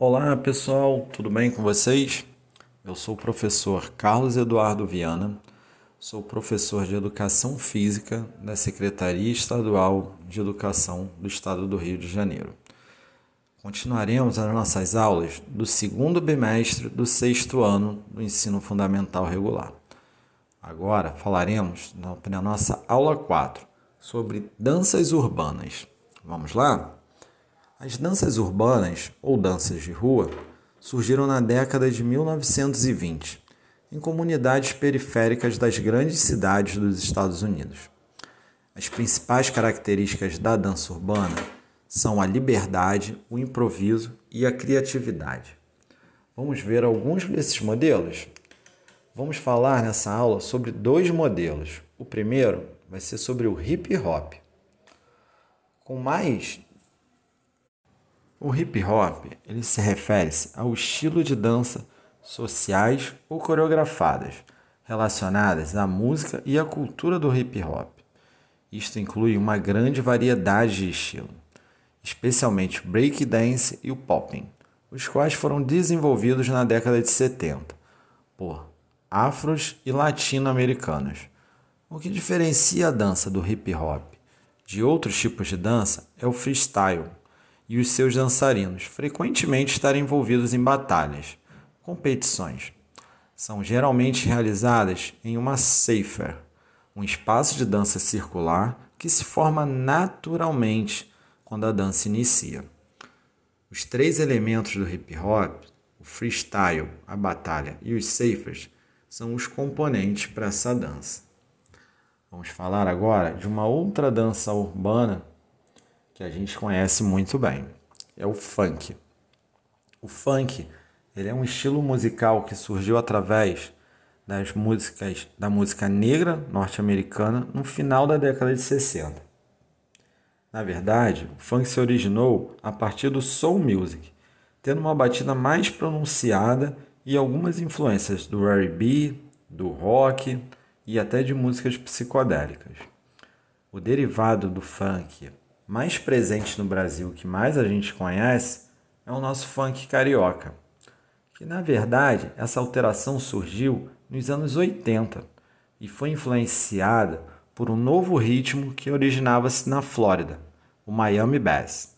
Olá pessoal, tudo bem com vocês? Eu sou o professor Carlos Eduardo Viana, sou professor de Educação Física da Secretaria Estadual de Educação do Estado do Rio de Janeiro. Continuaremos as nossas aulas do segundo bimestre do sexto ano do ensino fundamental regular. Agora falaremos na nossa aula 4 sobre danças urbanas. Vamos lá? As danças urbanas, ou danças de rua, surgiram na década de 1920, em comunidades periféricas das grandes cidades dos Estados Unidos. As principais características da dança urbana são a liberdade, o improviso e a criatividade. Vamos ver alguns desses modelos? Vamos falar nessa aula sobre dois modelos. O primeiro vai ser sobre o hip hop. Com mais o hip hop ele se refere ao estilo de dança sociais ou coreografadas relacionadas à música e à cultura do hip hop. Isto inclui uma grande variedade de estilos, especialmente o break dance e o popping, os quais foram desenvolvidos na década de 70 por afros e latino-americanos. O que diferencia a dança do hip hop de outros tipos de dança é o freestyle e os seus dançarinos frequentemente estarem envolvidos em batalhas, competições. São geralmente realizadas em uma cipher, um espaço de dança circular que se forma naturalmente quando a dança inicia. Os três elementos do hip hop, o freestyle, a batalha e os ciphers, são os componentes para essa dança. Vamos falar agora de uma outra dança urbana que a gente conhece muito bem. É o funk. O funk ele é um estilo musical que surgiu através das músicas da música negra norte-americana no final da década de 60. Na verdade, o funk se originou a partir do soul music, tendo uma batida mais pronunciada e algumas influências do R&B, do rock e até de músicas psicodélicas. O derivado do funk mais presente no Brasil, que mais a gente conhece, é o nosso funk carioca. Que na verdade essa alteração surgiu nos anos 80 e foi influenciada por um novo ritmo que originava-se na Flórida, o Miami Bass,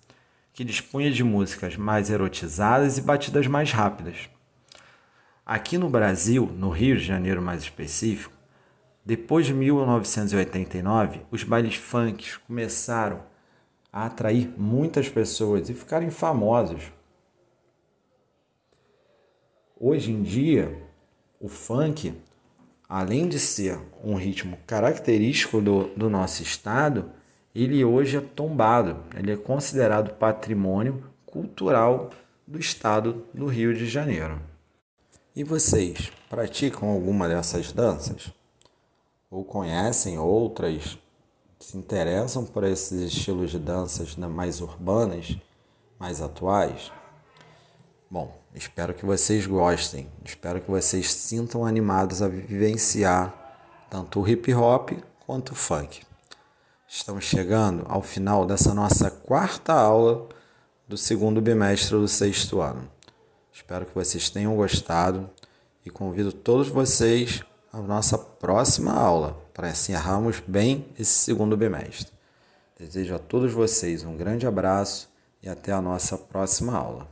que dispunha de músicas mais erotizadas e batidas mais rápidas. Aqui no Brasil, no Rio de Janeiro mais específico, depois de 1989, os bailes funk começaram a atrair muitas pessoas e ficarem famosos. Hoje em dia, o funk, além de ser um ritmo característico do, do nosso estado, ele hoje é tombado, ele é considerado patrimônio cultural do estado do Rio de Janeiro. E vocês praticam alguma dessas danças? Ou conhecem outras se interessam por esses estilos de danças mais urbanas, mais atuais? Bom, espero que vocês gostem, espero que vocês sintam animados a vivenciar tanto o hip hop quanto o funk. Estamos chegando ao final dessa nossa quarta aula do segundo bimestre do sexto ano. Espero que vocês tenham gostado e convido todos vocês à nossa próxima aula para encerrarmos bem esse segundo bimestre. Desejo a todos vocês um grande abraço e até a nossa próxima aula.